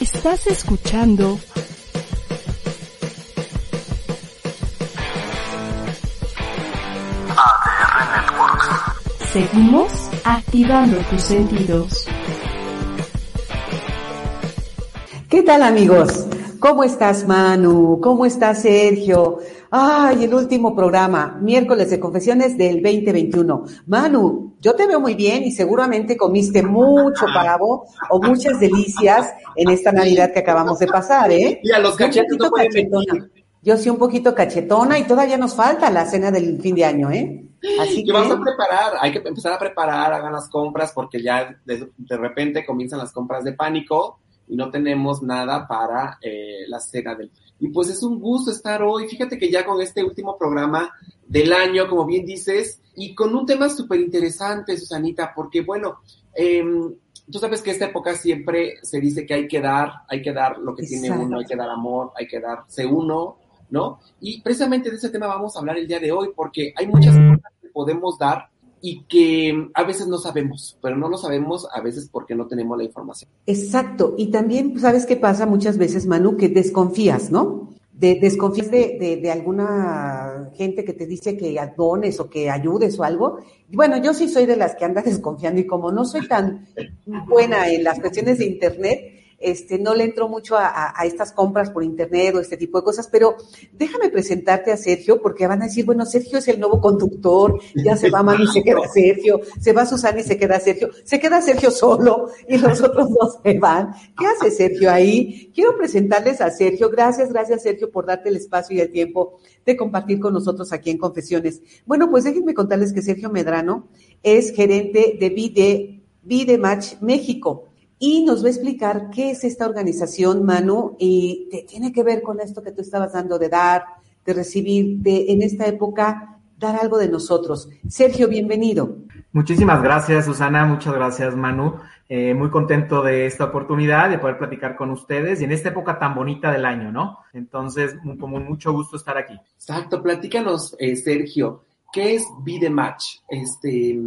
Estás escuchando ADR Networks. Seguimos activando tus sentidos. ¿Qué tal amigos? ¿Cómo estás Manu? ¿Cómo estás Sergio? Ay, el último programa, miércoles de confesiones del 2021. Manu, yo te veo muy bien y seguramente comiste mucho pavo o muchas delicias en esta Navidad que acabamos de pasar, ¿eh? Y a los cachetes no cachetona. Yo sí un poquito cachetona y todavía nos falta la cena del fin de año, ¿eh? Así que vamos a preparar, hay que empezar a preparar, hagan las compras porque ya de, de repente comienzan las compras de pánico y no tenemos nada para eh, la cena del... Y pues es un gusto estar hoy, fíjate que ya con este último programa del año, como bien dices, y con un tema súper interesante, Susanita, porque bueno, eh, tú sabes que esta época siempre se dice que hay que dar, hay que dar lo que Exacto. tiene uno, hay que dar amor, hay que darse uno, ¿no? Y precisamente de ese tema vamos a hablar el día de hoy, porque hay muchas cosas que podemos dar y que a veces no sabemos, pero no lo sabemos a veces porque no tenemos la información. Exacto, y también, ¿sabes qué pasa muchas veces, Manu? Que desconfías, ¿no? De, desconfías de, de, de, alguna gente que te dice que dones o que ayudes o algo. Bueno, yo sí soy de las que anda desconfiando y como no soy tan buena en las cuestiones de Internet, este, no le entro mucho a, a, a, estas compras por internet o este tipo de cosas, pero déjame presentarte a Sergio, porque van a decir, bueno, Sergio es el nuevo conductor, ya se va Manu y se queda Sergio, se va Susana y se queda Sergio, se queda Sergio solo y los otros dos se van. ¿Qué hace Sergio ahí? Quiero presentarles a Sergio. Gracias, gracias Sergio por darte el espacio y el tiempo de compartir con nosotros aquí en Confesiones. Bueno, pues déjenme contarles que Sergio Medrano es gerente de Vide, Vidematch México y nos va a explicar qué es esta organización, Manu, y te tiene que ver con esto que tú estabas dando de dar, de recibir, de en esta época dar algo de nosotros. Sergio, bienvenido. Muchísimas gracias, Susana, muchas gracias, Manu. Eh, muy contento de esta oportunidad de poder platicar con ustedes y en esta época tan bonita del año, ¿no? Entonces, como mucho gusto estar aquí. Exacto, platícanos, eh, Sergio, ¿qué es Be Match? Este,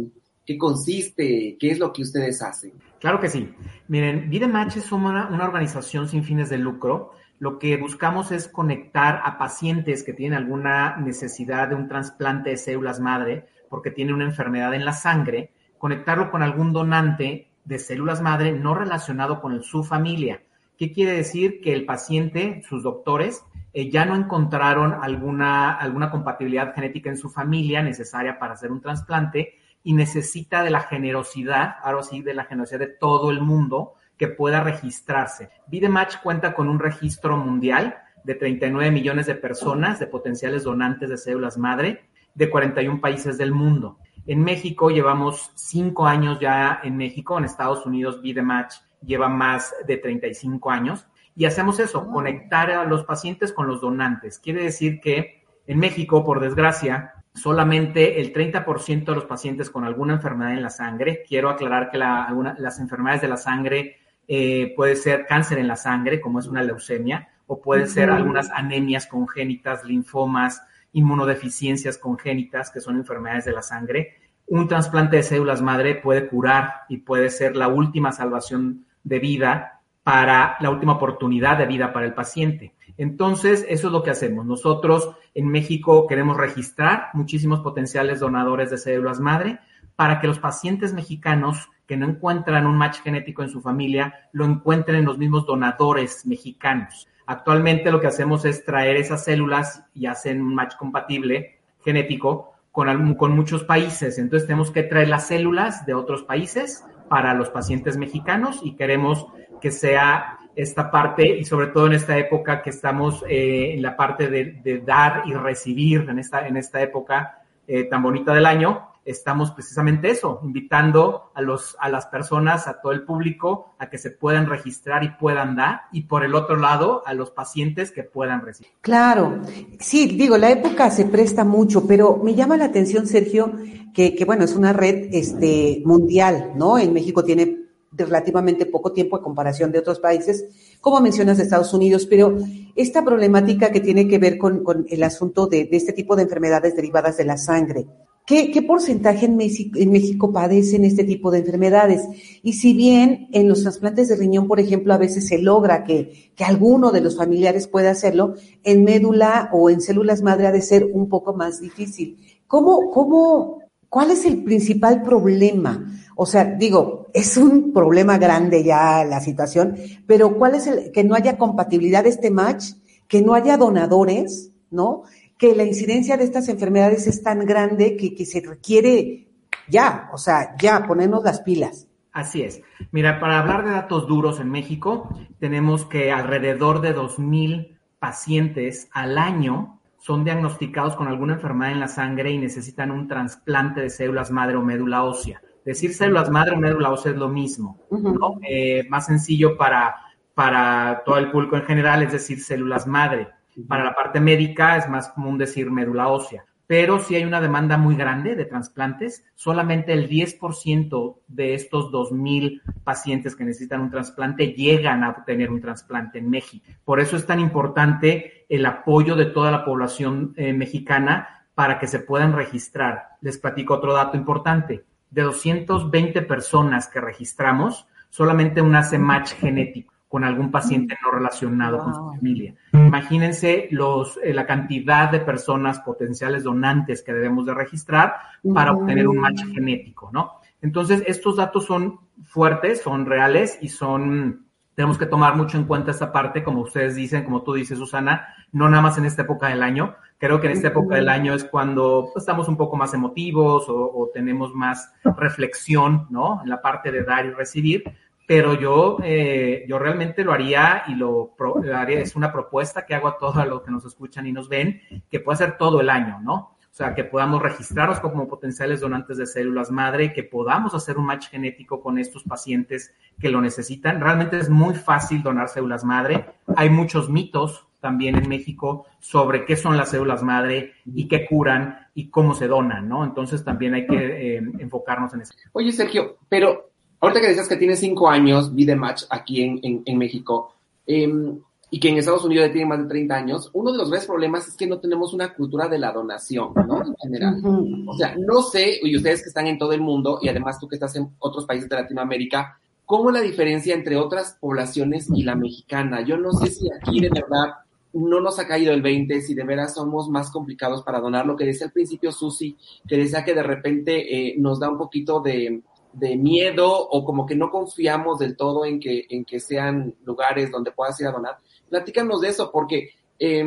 ¿Qué consiste? ¿Qué es lo que ustedes hacen? Claro que sí. Miren, Vidematch es una, una, organización sin fines de lucro. Lo que buscamos es conectar a pacientes que tienen alguna necesidad de un trasplante de células madre porque tienen una enfermedad en la sangre, conectarlo con algún donante de células madre no relacionado con su familia. ¿Qué quiere decir? Que el paciente, sus doctores, eh, ya no encontraron alguna, alguna compatibilidad genética en su familia necesaria para hacer un trasplante y necesita de la generosidad, ahora sí, de la generosidad de todo el mundo que pueda registrarse. Vidematch cuenta con un registro mundial de 39 millones de personas, de potenciales donantes de células madre, de 41 países del mundo. En México llevamos cinco años ya en México, en Estados Unidos Vidematch lleva más de 35 años y hacemos eso, conectar a los pacientes con los donantes. Quiere decir que en México, por desgracia, solamente el 30% de los pacientes con alguna enfermedad en la sangre, quiero aclarar que la, alguna, las enfermedades de la sangre eh, puede ser cáncer en la sangre, como es una leucemia, o pueden ser algunas anemias congénitas, linfomas, inmunodeficiencias congénitas, que son enfermedades de la sangre. Un trasplante de células madre puede curar y puede ser la última salvación de vida para la última oportunidad de vida para el paciente. Entonces, eso es lo que hacemos. Nosotros en México queremos registrar muchísimos potenciales donadores de células madre para que los pacientes mexicanos que no encuentran un match genético en su familia lo encuentren en los mismos donadores mexicanos. Actualmente lo que hacemos es traer esas células y hacen un match compatible genético con, con muchos países. Entonces tenemos que traer las células de otros países para los pacientes mexicanos y queremos que sea esta parte y sobre todo en esta época que estamos eh, en la parte de, dar y recibir en esta, en esta época eh, tan bonita del año, estamos precisamente eso, invitando a, los, a las personas, a todo el público, a que se puedan registrar y puedan dar, y por el otro lado, a los pacientes que puedan recibir. Claro, sí, digo, la época se presta mucho, pero me llama la atención, Sergio, que, que bueno, es una red este, mundial, ¿no? En México tiene relativamente poco tiempo a comparación de otros países, como mencionas de Estados Unidos, pero esta problemática que tiene que ver con, con el asunto de, de, este tipo de enfermedades derivadas de la sangre. ¿Qué, porcentaje en México, en México, padecen este tipo de enfermedades? Y si bien en los trasplantes de riñón, por ejemplo, a veces se logra que, que alguno de los familiares pueda hacerlo, en médula o en células madre ha de ser un poco más difícil. ¿Cómo, cómo, cuál es el principal problema? O sea, digo, es un problema grande ya la situación, pero ¿cuál es el que no haya compatibilidad de este match, que no haya donadores, ¿no? Que la incidencia de estas enfermedades es tan grande que, que se requiere ya, o sea, ya ponernos las pilas. Así es. Mira, para hablar de datos duros en México, tenemos que alrededor de 2.000 pacientes al año son diagnosticados con alguna enfermedad en la sangre y necesitan un trasplante de células madre o médula ósea. Decir células madre o médula ósea es lo mismo, ¿no? Eh, más sencillo para, para todo el público en general es decir células madre. Para la parte médica es más común decir médula ósea. Pero si hay una demanda muy grande de trasplantes, solamente el 10% de estos 2.000 pacientes que necesitan un trasplante llegan a obtener un trasplante en México. Por eso es tan importante el apoyo de toda la población eh, mexicana para que se puedan registrar. Les platico otro dato importante de 220 personas que registramos, solamente un hace match genético con algún paciente no relacionado wow. con su familia. Imagínense los, eh, la cantidad de personas potenciales donantes que debemos de registrar para obtener un match genético, ¿no? Entonces, estos datos son fuertes, son reales y son, tenemos que tomar mucho en cuenta esta parte, como ustedes dicen, como tú dices, Susana, no nada más en esta época del año. Creo que en esta época del año es cuando estamos un poco más emotivos o, o, tenemos más reflexión, ¿no? En la parte de dar y recibir. Pero yo, eh, yo realmente lo haría y lo, haría, es una propuesta que hago a todos los que nos escuchan y nos ven, que puede ser todo el año, ¿no? O sea, que podamos registrarnos como potenciales donantes de células madre, que podamos hacer un match genético con estos pacientes que lo necesitan. Realmente es muy fácil donar células madre. Hay muchos mitos también en México sobre qué son las células madre y qué curan y cómo se donan, ¿no? Entonces también hay que eh, enfocarnos en eso. Oye, Sergio, pero ahorita que decías que tienes cinco años, vi de match aquí en, en, en México, eh, y que en Estados Unidos ya tiene más de 30 años, uno de los grandes problemas es que no tenemos una cultura de la donación, ¿no? En general. O sea, no sé, y ustedes que están en todo el mundo, y además tú que estás en otros países de Latinoamérica, ¿cómo la diferencia entre otras poblaciones y la mexicana? Yo no sé si aquí de verdad no nos ha caído el 20, si de veras somos más complicados para donar. Lo que decía al principio Susi, que decía que de repente eh, nos da un poquito de, de, miedo o como que no confiamos del todo en que, en que sean lugares donde puedas ir a donar. Platícanos de eso, porque, eh,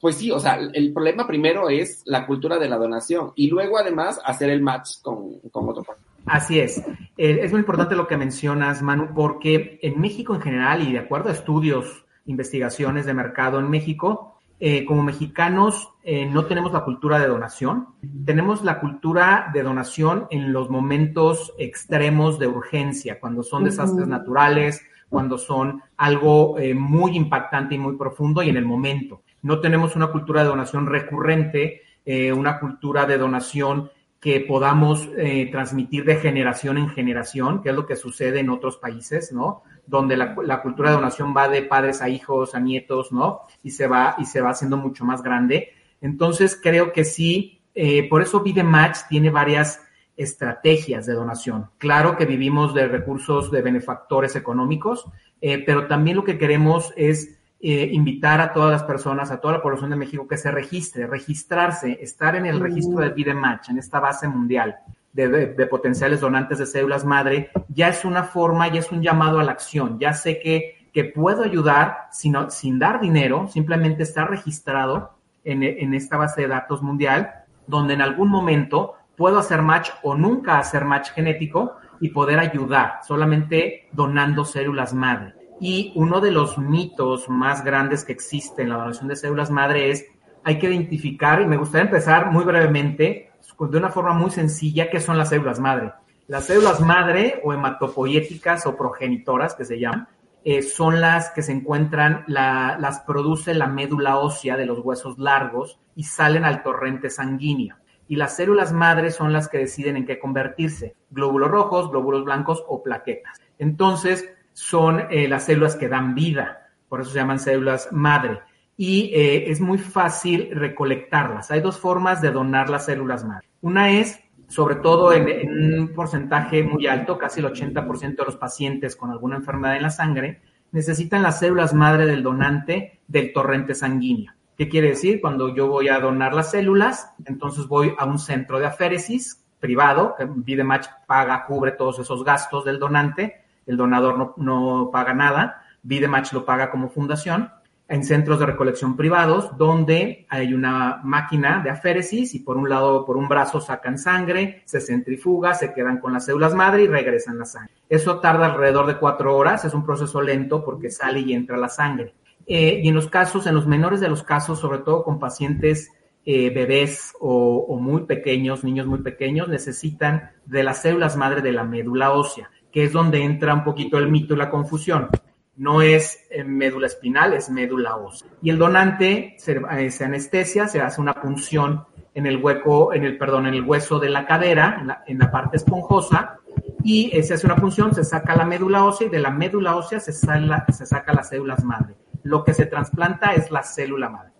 pues sí, o sea, el problema primero es la cultura de la donación y luego además hacer el match con, con otro partido. Así es. Eh, es muy importante lo que mencionas, Manu, porque en México en general y de acuerdo a estudios investigaciones de mercado en México. Eh, como mexicanos eh, no tenemos la cultura de donación, tenemos la cultura de donación en los momentos extremos de urgencia, cuando son desastres uh -huh. naturales, cuando son algo eh, muy impactante y muy profundo y en el momento. No tenemos una cultura de donación recurrente, eh, una cultura de donación que podamos transmitir de generación en generación, que es lo que sucede en otros países, ¿no? Donde la, la, cultura de donación va de padres a hijos, a nietos, ¿no? Y se va, y se va haciendo mucho más grande. Entonces, creo que sí, eh, por eso Vida Match tiene varias estrategias de donación. Claro que vivimos de recursos de benefactores económicos, eh, pero también lo que queremos es eh, invitar a todas las personas, a toda la población de México que se registre, registrarse, estar en el registro de Vida Match, en esta base mundial de, de, potenciales donantes de células madre, ya es una forma, ya es un llamado a la acción. Ya sé que, que puedo ayudar sin, sin dar dinero, simplemente estar registrado en, en esta base de datos mundial, donde en algún momento puedo hacer match o nunca hacer match genético y poder ayudar solamente donando células madre. Y uno de los mitos más grandes que existe en la donación de células madre es hay que identificar, y me gustaría empezar muy brevemente de una forma muy sencilla qué son las células madre. Las células madre o hematopoyéticas o progenitoras que se llaman, eh, son las que se encuentran, la, las produce la médula ósea de los huesos largos y salen al torrente sanguíneo. Y las células madre son las que deciden en qué convertirse, glóbulos rojos, glóbulos blancos o plaquetas. Entonces, son eh, las células que dan vida, por eso se llaman células madre. Y eh, es muy fácil recolectarlas. Hay dos formas de donar las células madre. Una es sobre todo en, un porcentaje muy alto, casi el 80% de los pacientes con alguna enfermedad en la sangre, necesitan las células madre del donante del torrente sanguíneo. ¿Qué quiere decir? Cuando yo voy a donar las células, entonces voy a un centro de aféresis privado, que Vidematch paga, cubre todos esos gastos del donante, el donador no, no paga nada, Vidematch lo paga como fundación, en centros de recolección privados donde hay una máquina de aféresis y por un lado, por un brazo sacan sangre, se centrifuga, se quedan con las células madre y regresan la sangre. Eso tarda alrededor de cuatro horas, es un proceso lento porque sale y entra la sangre. Eh, y en los casos, en los menores de los casos, sobre todo con pacientes eh, bebés o, o muy pequeños, niños muy pequeños, necesitan de las células madre de la médula ósea, que es donde entra un poquito el mito y la confusión no es eh, médula espinal, es médula ósea. Y el donante eh, se, anestesia, se hace una punción en el hueco, en el, perdón, en el hueso de la cadera, en la, parte esponjosa, y eh, se hace una punción, se saca la médula ósea y de la médula ósea se, se saca las células madre. Lo que se trasplanta es la célula madre.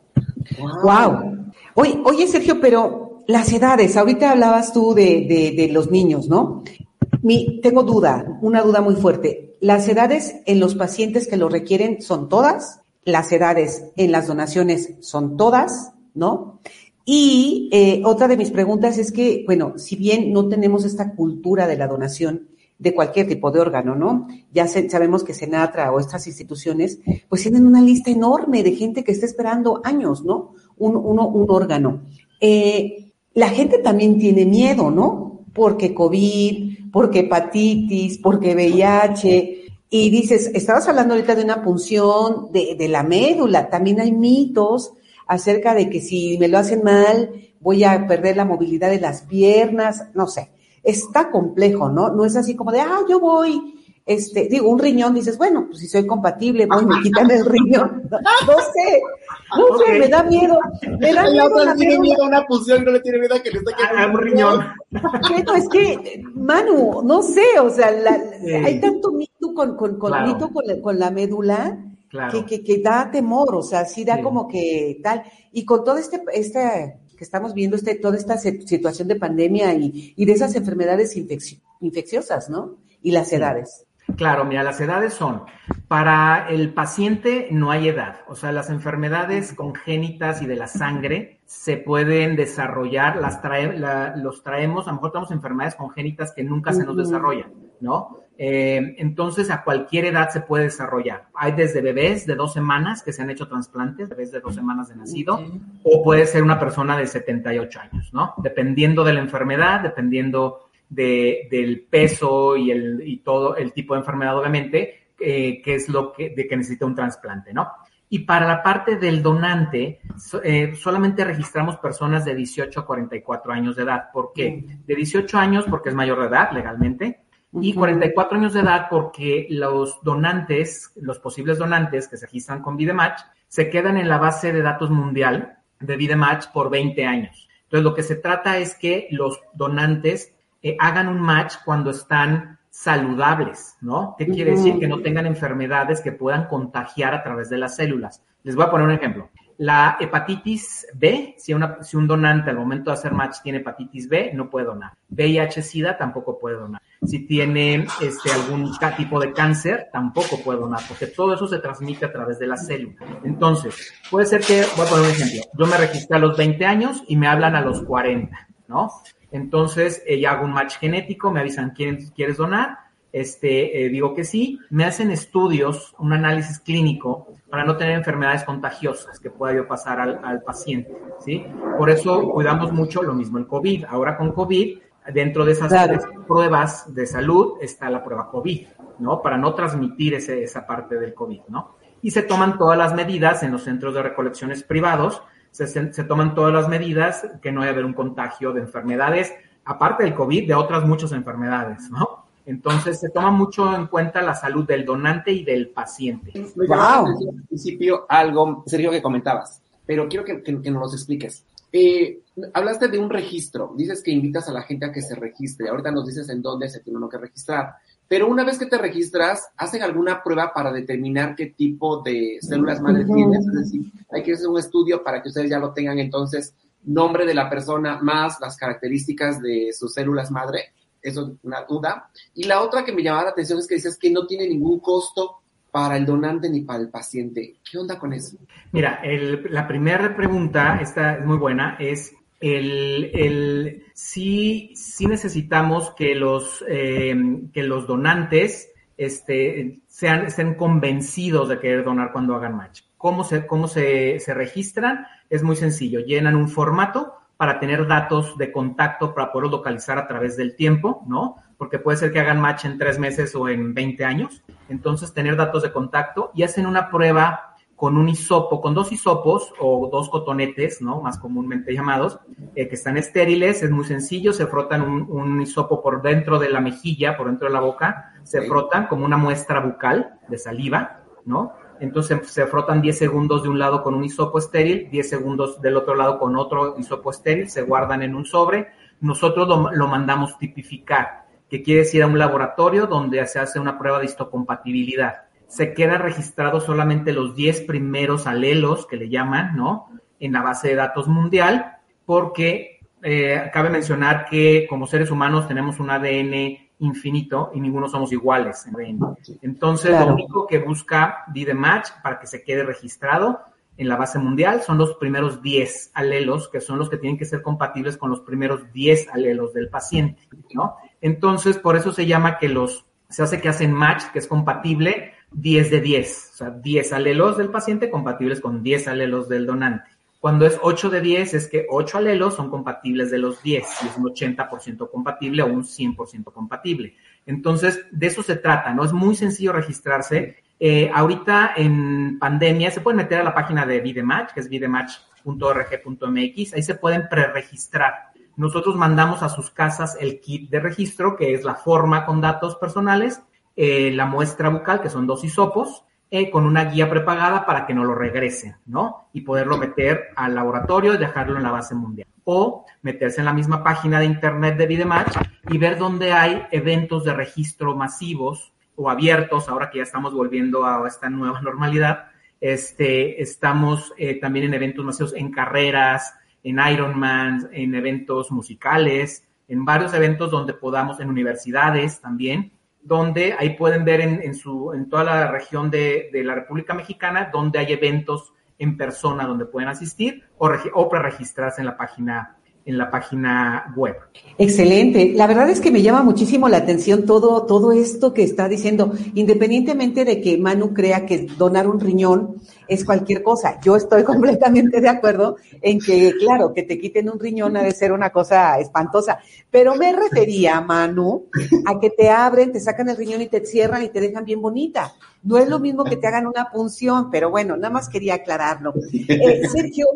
Wow. Oye, oye, Sergio, pero las edades, ahorita hablabas tú de, de los niños, ¿no? Mi, tengo duda, una duda muy fuerte. ¿Las edades en los pacientes que lo requieren son todas? ¿Las edades en las donaciones son todas? ¿No? Y eh, otra de mis preguntas es que, bueno, si bien no tenemos esta cultura de la donación de cualquier tipo de órgano, ¿no? Ya sabemos que Senatra o estas instituciones, pues tienen una lista enorme de gente que está esperando años, ¿no? Un, órgano. Eh, la gente también tiene miedo, ¿no? Porque COVID, porque hepatitis, porque VIH. Y dices, estabas hablando ahorita de una punción de, de la médula. También hay mitos acerca de que si me lo hacen mal, voy a perder la movilidad de las piernas, no sé. Está complejo, ¿no? No es así como de, ah, yo voy este, digo, un riñón, dices, bueno, pues si soy compatible, voy, me quitan el riñón. No, sé, no me da miedo. Me da miedo. La tiene miedo a una punción y no le tiene miedo a que le saquen ah, un riñón. Bueno, es que, Manu, no sé, o sea, la, hay tanto mito con, con, con, mito con, la, con la médula que, que, que, da temor, o sea, sí da como que tal. Y con todo este, este que estamos viendo, este, toda esta situación de pandemia y, y de esas enfermedades infecciosas, ¿no? Y las edades. Claro, mira, las edades son, para el paciente no hay edad, o sea, las enfermedades congénitas y de la sangre se pueden desarrollar, las trae, los traemos, a lo mejor tenemos enfermedades congénitas que nunca se nos desarrollan, ¿no? Eh, entonces, a cualquier edad se puede desarrollar. Hay desde bebés de dos semanas que se han hecho trasplantes, bebés de dos semanas de nacido, o puede ser una persona de 78 años, ¿no? Dependiendo de la enfermedad, dependiendo de, del peso y, el, y todo el tipo de enfermedad, obviamente, eh, que es lo que, de que necesita un trasplante, ¿no? Y para la parte del donante, eh, solamente registramos personas de 18 a 44 años de edad. ¿Por qué? De 18 años porque es mayor de edad legalmente y 44 años de edad porque los donantes, los posibles donantes que se registran con Vidematch, se quedan en la base de datos mundial de Vidematch por 20 años. Entonces, lo que se trata es que los donantes eh, hagan un match cuando están saludables, ¿no? ¿Qué quiere decir? Que no tengan enfermedades que puedan contagiar a través de las células. Les voy a poner un ejemplo. La hepatitis B, si, una, si un donante al momento de hacer match tiene hepatitis B, no puede donar. VIH-Sida tampoco puede donar. Si tiene este, algún tipo de cáncer, tampoco puede donar, porque todo eso se transmite a través de la célula. Entonces, puede ser que, voy a poner un ejemplo, yo me registré a los 20 años y me hablan a los 40, ¿no? Entonces, eh, hago un match genético, me avisan, quién ¿quieres donar? Este, eh, digo que sí, me hacen estudios, un análisis clínico para no tener enfermedades contagiosas que pueda yo pasar al, paciente, ¿sí? Por eso cuidamos mucho lo mismo el COVID. Ahora con COVID, dentro de esas pruebas de salud está la prueba COVID, ¿no? Para no transmitir ese, esa parte del COVID, ¿no? Y se toman todas las medidas en los centros de recolecciones privados se, se, toman todas las medidas que no haya haber un contagio de enfermedades, aparte del COVID, de otras muchas enfermedades, ¿no? Entonces se toma mucho en cuenta la salud del donante y del paciente. wow. Al principio algo, Sergio, que comentabas, pero quiero que, que, que nos los expliques. Eh, hablaste de un registro, dices que invitas a la gente a que se registre, ahorita nos dices en dónde se tiene uno que registrar, pero una vez que te registras, ¿hacen alguna prueba para determinar qué tipo de células madre tienes? Es decir, hay que hacer un estudio para que ustedes ya lo tengan entonces, nombre de la persona más las características de sus células madre, eso es una duda. Y la otra que me llamaba la atención es que dices que no tiene ningún costo para el donante ni para el paciente. ¿Qué onda con eso? Mira, el, la primera pregunta, esta es muy buena, es el, el sí, sí necesitamos que los, eh, que los donantes este, sean, estén convencidos de querer donar cuando hagan match. ¿Cómo se, cómo se, se registran? Es muy sencillo. Llenan un formato para tener datos de contacto para poder localizar a través del tiempo, ¿no? Porque puede ser que hagan match en tres meses o en 20 años. Entonces, tener datos de contacto y hacen una prueba con un hisopo, con dos hisopos o dos cotonetes, ¿no? Más comúnmente llamados, eh, que están estériles, es muy sencillo, se frotan un, un, hisopo por dentro de la mejilla, por dentro de la boca, se sí. frotan como una muestra bucal de saliva, ¿no? Entonces se frotan 10 segundos de un lado con un hisopo estéril, 10 segundos del otro lado con otro hisopo estéril, se guardan en un sobre. Nosotros lo, lo mandamos tipificar, que quiere decir a un laboratorio donde se hace una prueba de histocompatibilidad. Se queda registrado solamente los 10 primeros alelos que le llaman, ¿no? En la base de datos mundial, porque eh, cabe mencionar que como seres humanos tenemos un ADN infinito y ninguno somos iguales en ADN. Entonces, claro. lo único que busca Match para que se quede registrado en la base mundial son los primeros 10 alelos, que son los que tienen que ser compatibles con los primeros 10 alelos del paciente, ¿no? Entonces, por eso se llama que los, se hace que hacen match, que es compatible 10 de 10, o sea, 10 alelos del paciente compatibles con 10 alelos del donante. Cuando es 8 de 10 es que 8 alelos son compatibles de los 10, si es un 80% compatible o un 100% compatible. Entonces, de eso se trata, ¿no? Es muy sencillo registrarse. Eh, ahorita en pandemia se pueden meter a la página de Vidematch, que es vidematch.org.mx, ahí se pueden preregistrar. Nosotros mandamos a sus casas el kit de registro, que es la forma con datos personales, eh, la muestra bucal, que son dos hisopos, eh, con una guía prepagada para que no lo regresen, ¿no? Y poderlo meter al laboratorio y dejarlo en la base mundial. O meterse en la misma página de internet de Vidematch y ver dónde hay eventos de registro masivos o abiertos, ahora que ya estamos volviendo a esta nueva normalidad. Este, estamos eh, también en eventos masivos, en carreras, en Ironman, en eventos musicales, en varios eventos donde podamos, en universidades también, donde ahí pueden ver en, en, su, en toda la región de, de, la República Mexicana, donde hay eventos en persona donde pueden asistir o, o preregistrarse en la página en la página web. Excelente. La verdad es que me llama muchísimo la atención todo, todo esto que está diciendo, independientemente de que Manu crea que donar un riñón es cualquier cosa. Yo estoy completamente de acuerdo en que, claro, que te quiten un riñón ha de ser una cosa espantosa. Pero me refería, Manu, a que te abren, te sacan el riñón y te cierran y te dejan bien bonita. No es lo mismo que te hagan una punción, pero bueno, nada más quería aclararlo. Eh, Sergio,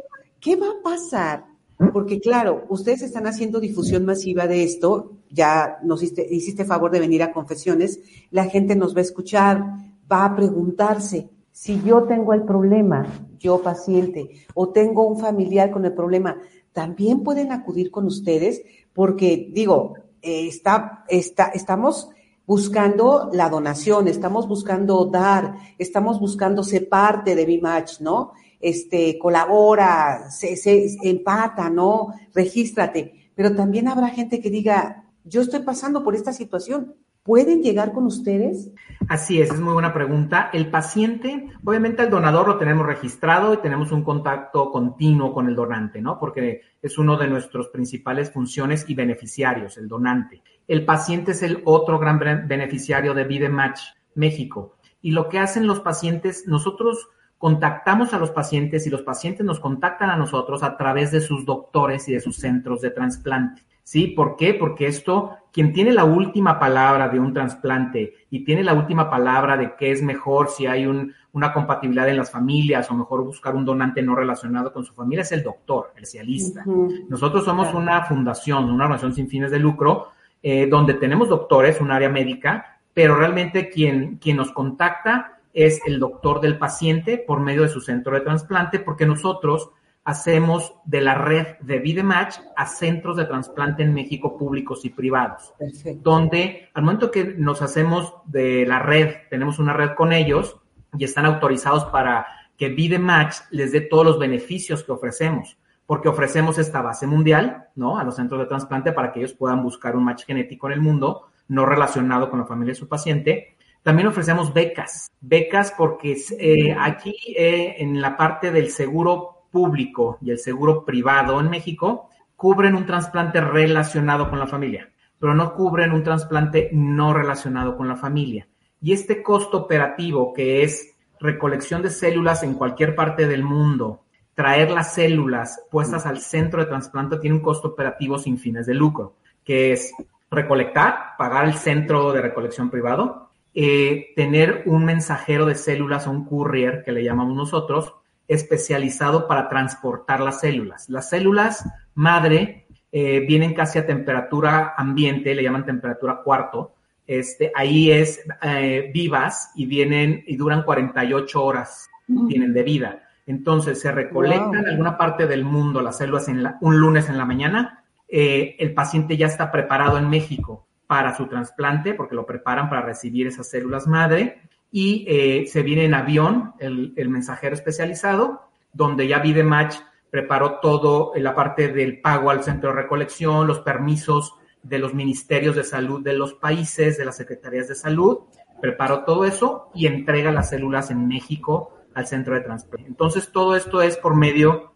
¿qué va a pasar? Porque claro, ustedes están haciendo difusión masiva de esto, ya nos hiciste, hiciste favor de venir a confesiones, la gente nos va a escuchar, va a preguntarse, si yo tengo el problema, yo paciente, o tengo un familiar con el problema, también pueden acudir con ustedes, porque digo, eh, está, está, estamos buscando la donación, estamos buscando dar, estamos buscando ser parte de BIMATCH, ¿no? Este, colabora, se, empata, ¿no? Regístrate. Pero también habrá gente que diga, yo estoy pasando por esta situación. ¿Pueden llegar con ustedes? Así es, es muy buena pregunta. El paciente, obviamente el donador lo tenemos registrado y tenemos un contacto continuo con el donante, ¿no? Porque es uno de nuestros principales funciones y beneficiarios, el donante. El paciente es el otro gran beneficiario de Vidematch México. Y lo que hacen los pacientes, nosotros contactamos a los pacientes y los pacientes nos contactan a nosotros a través de sus doctores y de sus centros de trasplante. ¿Sí? ¿Por qué? Porque esto, quien tiene la última palabra de un trasplante y tiene la última palabra de qué es mejor si hay un, una compatibilidad en las familias o mejor buscar un donante no relacionado con su familia, es el doctor, el especialista. Nosotros somos una fundación, una organización sin fines de lucro, eh, donde tenemos doctores, un área médica, pero realmente quien, quien nos contacta es el doctor del paciente por medio de su centro de trasplante, porque nosotros hacemos de la red de Vidematch a centros de trasplante en México públicos y privados, donde al momento que nos hacemos de la red, tenemos una red con ellos y están autorizados para que Vidematch les dé todos los beneficios que ofrecemos, porque ofrecemos esta base mundial, ¿no? A los centros de trasplante para que ellos puedan buscar un match genético en el mundo, no relacionado con la familia de su paciente. También ofrecemos becas, becas porque eh, aquí eh, en la parte del seguro público y el seguro privado en México cubren un trasplante relacionado con la familia, pero no cubren un trasplante no relacionado con la familia. Y este costo operativo que es recolección de células en cualquier parte del mundo, traer las células puestas al centro de trasplante tiene un costo operativo sin fines de lucro, que es recolectar, pagar el centro de recolección privado, eh, tener un mensajero de células o un courier que le llamamos nosotros, especializado para transportar las células. Las células madre eh, vienen casi a temperatura ambiente, le llaman temperatura cuarto. Este, ahí es eh, vivas y vienen y duran 48 horas, tienen de vida. Entonces se recolectan en alguna parte del mundo las células en un lunes en la mañana. Eh, el paciente ya está preparado en México para su trasplante porque lo preparan para recibir esas células madre y eh, se viene en avión el, mensajero especializado, donde ya Vidematch preparó todo en la parte del pago al centro de recolección, los permisos de los ministerios de salud de los países, de las secretarías de salud, preparó todo eso y entrega las células en México al centro de trasplante. Entonces, todo esto es por medio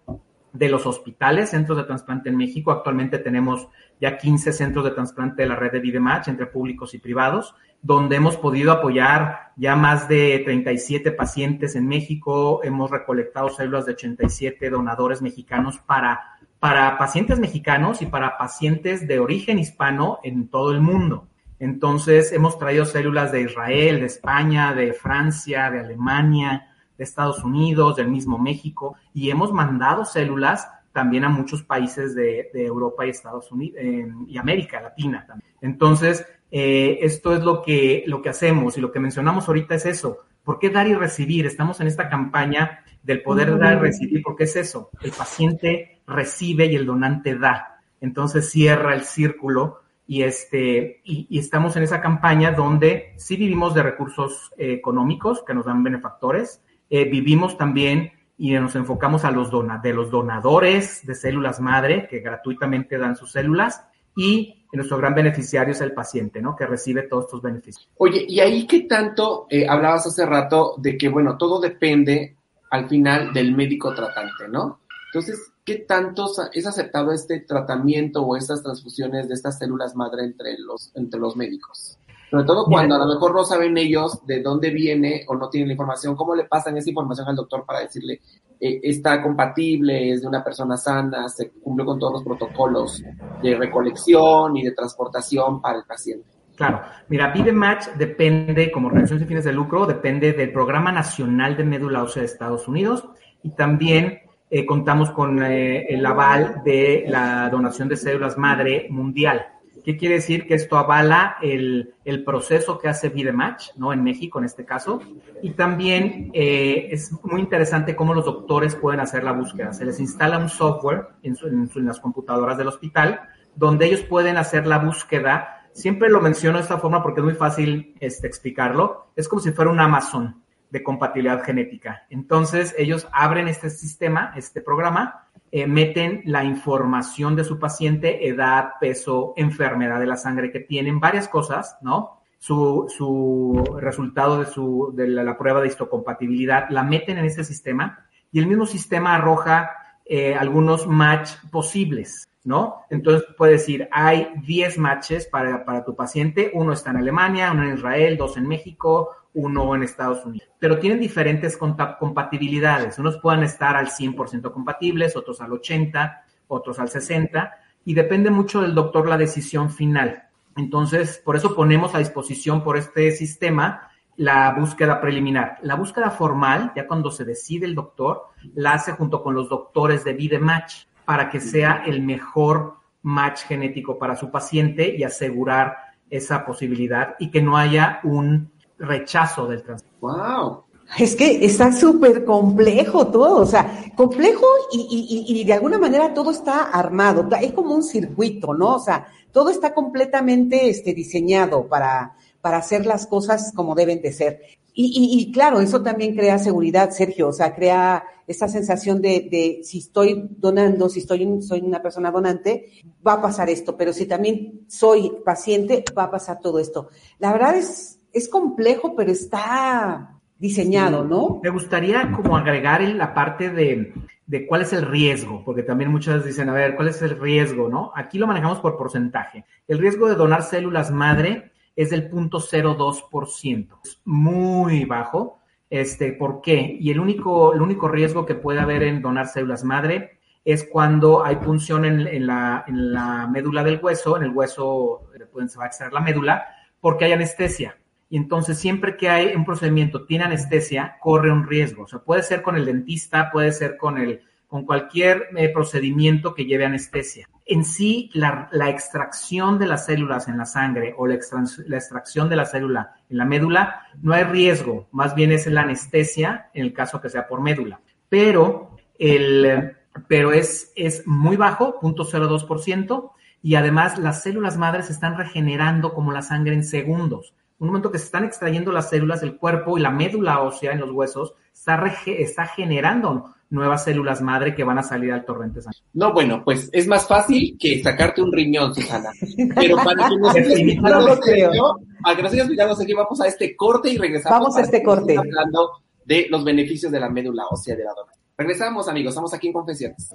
de los hospitales, centros de trasplante en México. Actualmente tenemos ya 15 centros de trasplante de la red de Vidematch entre públicos y privados donde hemos podido apoyar ya más de 37 pacientes en México. Hemos recolectado células de 87 donadores mexicanos para, para pacientes mexicanos y para pacientes de origen hispano en todo el mundo. Entonces, hemos traído células de Israel, de España, de Francia, de Alemania, de Estados Unidos, del mismo México, y hemos mandado células también a muchos países de, Europa y Estados Unidos eh, y América Latina también. Entonces, eh, esto es lo que, lo que hacemos y lo que mencionamos ahorita es eso. ¿Por qué dar y recibir? Estamos en esta campaña del poder dar y recibir, porque es eso. El paciente recibe y el donante da. Entonces cierra el círculo y, este, y, estamos en esa campaña donde sí vivimos de recursos eh, económicos que nos dan benefactores, eh, vivimos también y nos enfocamos a los, de los donadores de células madre que gratuitamente dan sus células y nuestro gran beneficiario es el paciente, ¿no? Que recibe todos estos beneficios. Oye, y ahí qué tanto eh, hablabas hace rato de que, bueno, todo depende al final del médico tratante, ¿no? Entonces, ¿qué tanto es aceptado este tratamiento o estas transfusiones de estas células madre entre los, entre los médicos? Sobre todo cuando a lo mejor no saben ellos de dónde viene o no tienen la información, ¿cómo le pasan esa información al doctor para decirle, eh, está compatible, es de una persona sana, se cumplió con todos los protocolos de recolección y de transportación para el paciente? Claro, mira, Match depende, como organización sin fines de lucro, depende del Programa Nacional de Médula Ósea de Estados Unidos y también eh, contamos con eh, el aval de la donación de células madre mundial. ¿Qué quiere decir? Que esto avala el, el proceso que hace Vidematch, ¿no? En México, en este caso. Y también eh, es muy interesante cómo los doctores pueden hacer la búsqueda. Se les instala un software en, en, las computadoras del hospital donde ellos pueden hacer la búsqueda. Siempre lo menciono de esta forma porque es muy fácil este, explicarlo. Es como si fuera un Amazon de compatibilidad genética. Entonces, ellos abren este sistema, este programa, eh, meten la información de su paciente, edad, peso, enfermedad de la sangre que tienen, varias cosas, ¿no? Su, su resultado de, su, de la, prueba de histocompatibilidad, la meten en ese sistema y el mismo sistema arroja eh, algunos match posibles, ¿no? Entonces puede decir, hay 10 matches para, para tu paciente, uno está en Alemania, uno en Israel, dos en México, uno en Estados Unidos. Pero tienen diferentes compatibilidades. Unos pueden estar al 100% compatibles, otros al 80%, otros al 60%. y depende mucho del doctor la decisión final. Entonces, por eso ponemos a disposición por este sistema la búsqueda preliminar. La búsqueda formal, ya cuando se decide el doctor, la hace junto con los doctores de vida match para que sea el mejor match genético para su paciente y asegurar esa posibilidad y que no haya un rechazo del trasplante. ¡Wow! Es que está súper complejo todo, o sea, complejo y, y, y, de alguna manera todo está armado, es como un circuito, ¿no? O sea, todo está completamente este, diseñado para, para hacer las cosas como deben de ser. Y, y, claro, eso también crea seguridad, Sergio, o sea, crea esa sensación de, de si estoy donando, si estoy soy una persona donante, va a pasar esto, pero si también soy paciente, va a pasar todo esto. La verdad es, es complejo, pero está diseñado, ¿no? Me gustaría como agregar la parte de, de cuál es el riesgo, porque también muchas dicen, a ver, ¿cuál es el riesgo, no? Aquí lo manejamos por porcentaje. El riesgo de donar células madre es del 0.02%. Es muy bajo. Este, ¿Por qué? Y el único, el único riesgo que puede haber en donar células madre es cuando hay punción en, en, la, en la médula del hueso, en el hueso se va a extraer la médula, porque hay anestesia. Y entonces siempre que hay un procedimiento, tiene anestesia, corre un riesgo. O sea, puede ser con el dentista, puede ser con el, con cualquier eh, procedimiento que lleve anestesia. En sí, la, la, extracción de las células en la sangre o la, la, extracción de la célula en la médula, no hay riesgo, más bien es la anestesia en el caso que sea por médula. Pero, el, pero es, es muy bajo, 0.02%, y además las células madres se están regenerando como la sangre en segundos un momento que se están extrayendo las células del cuerpo y la médula ósea en los huesos está, está generando nuevas células madre que van a salir al torrente sanguíneo. No, bueno, pues es más fácil que sacarte un riñón, Susana. Pero para que nos sigas para que nos sigas explicando, aquí vamos a este corte y regresamos. Vamos a este corte. Hablando de los beneficios de la médula ósea de la dona. Regresamos, amigos, estamos aquí en Confesiones.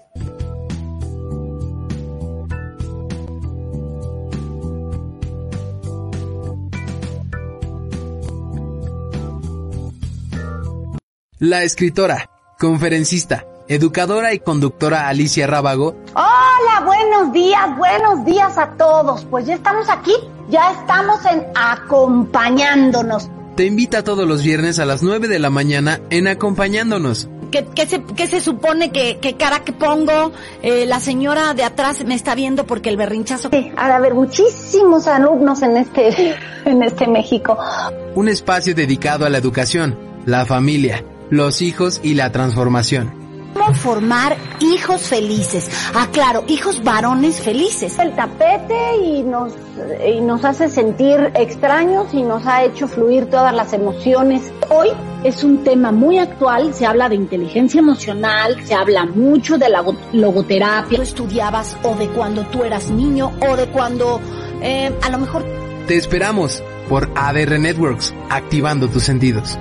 La escritora, conferencista, educadora y conductora Alicia Rábago. Hola, buenos días, buenos días a todos. Pues ya estamos aquí, ya estamos en acompañándonos. Te invita todos los viernes a las 9 de la mañana en acompañándonos. ¿Qué, qué, se, qué se, supone que, qué cara que pongo? Eh, la señora de atrás me está viendo porque el berrinchazo... Sí, ha de haber muchísimos alumnos en este, en este México. Un espacio dedicado a la educación, la familia, los hijos y la transformación. ¿Cómo formar hijos felices? Ah, claro, hijos varones felices. El tapete y nos, y nos hace sentir extraños y nos ha hecho fluir todas las emociones. Hoy es un tema muy actual, se habla de inteligencia emocional, se habla mucho de la logoterapia. Tú estudiabas o de cuando tú eras niño o de cuando eh, a lo mejor... Te esperamos por ADR Networks, activando tus sentidos.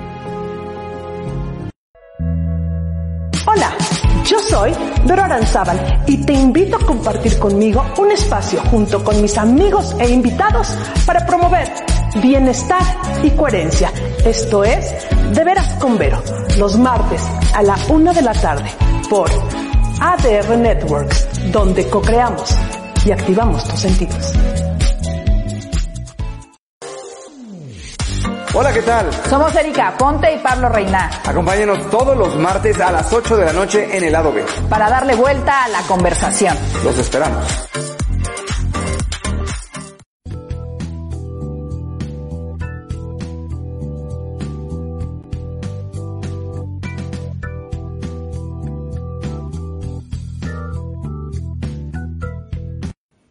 Yo soy Vero Aranzábal y te invito a compartir conmigo un espacio junto con mis amigos e invitados para promover bienestar y coherencia. Esto es De Veras con Vero, los martes a la una de la tarde por ADR Networks, donde co-creamos y activamos tus sentidos. Hola, ¿qué tal? Somos Erika Ponte y Pablo Reina. Acompáñenos todos los martes a las 8 de la noche en el lado B. Para darle vuelta a la conversación. Los esperamos.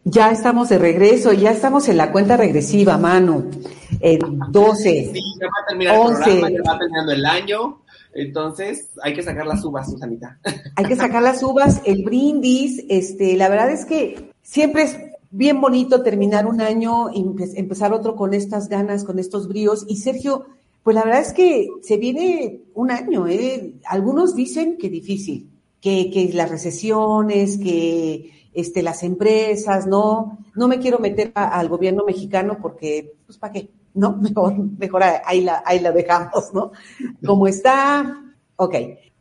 Ya estamos de regreso, ya estamos en la cuenta regresiva, Manu. En 12. Sí, ya va a terminar 11. el programa, ya va terminando el año. Entonces, hay que sacar las uvas, Susanita. Hay que sacar las uvas, el brindis, este, la verdad es que siempre es bien bonito terminar un año y empezar otro con estas ganas, con estos bríos. Y Sergio, pues la verdad es que se viene un año, ¿eh? Algunos dicen que difícil, que, que las recesiones, que este, las empresas, no, no me quiero meter a, al gobierno mexicano porque, pues, ¿para qué? No, mejor, mejor ahí la, ahí la dejamos, ¿no? Como está, ok.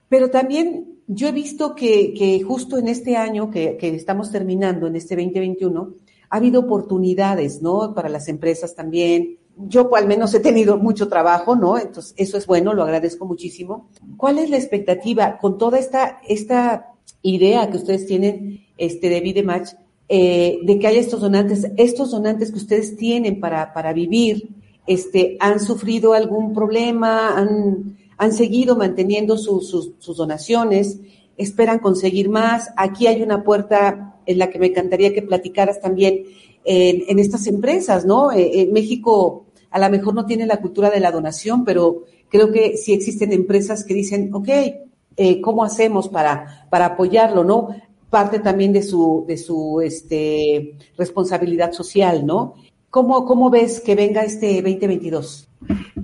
Pero también yo he visto que, que justo en este año que, que, estamos terminando, en este 2021, ha habido oportunidades, ¿no? Para las empresas también. Yo al menos he tenido mucho trabajo, ¿no? Entonces, eso es bueno, lo agradezco muchísimo. ¿Cuál es la expectativa con toda esta, esta idea que ustedes tienen este, de Vidematch, eh, de que haya estos donantes, estos donantes que ustedes tienen para, para vivir, este, han sufrido algún problema, han, han seguido manteniendo sus, sus donaciones, esperan conseguir más. Aquí hay una puerta en la que me encantaría que platicaras también en, en estas empresas, ¿no? Eh, en México a lo mejor no tiene la cultura de la donación, pero creo que sí existen empresas que dicen, ok, eh, ¿cómo hacemos para, para apoyarlo, no? Parte también de su, de su este, responsabilidad social, ¿no? ¿Cómo, ¿Cómo ves que venga este 2022?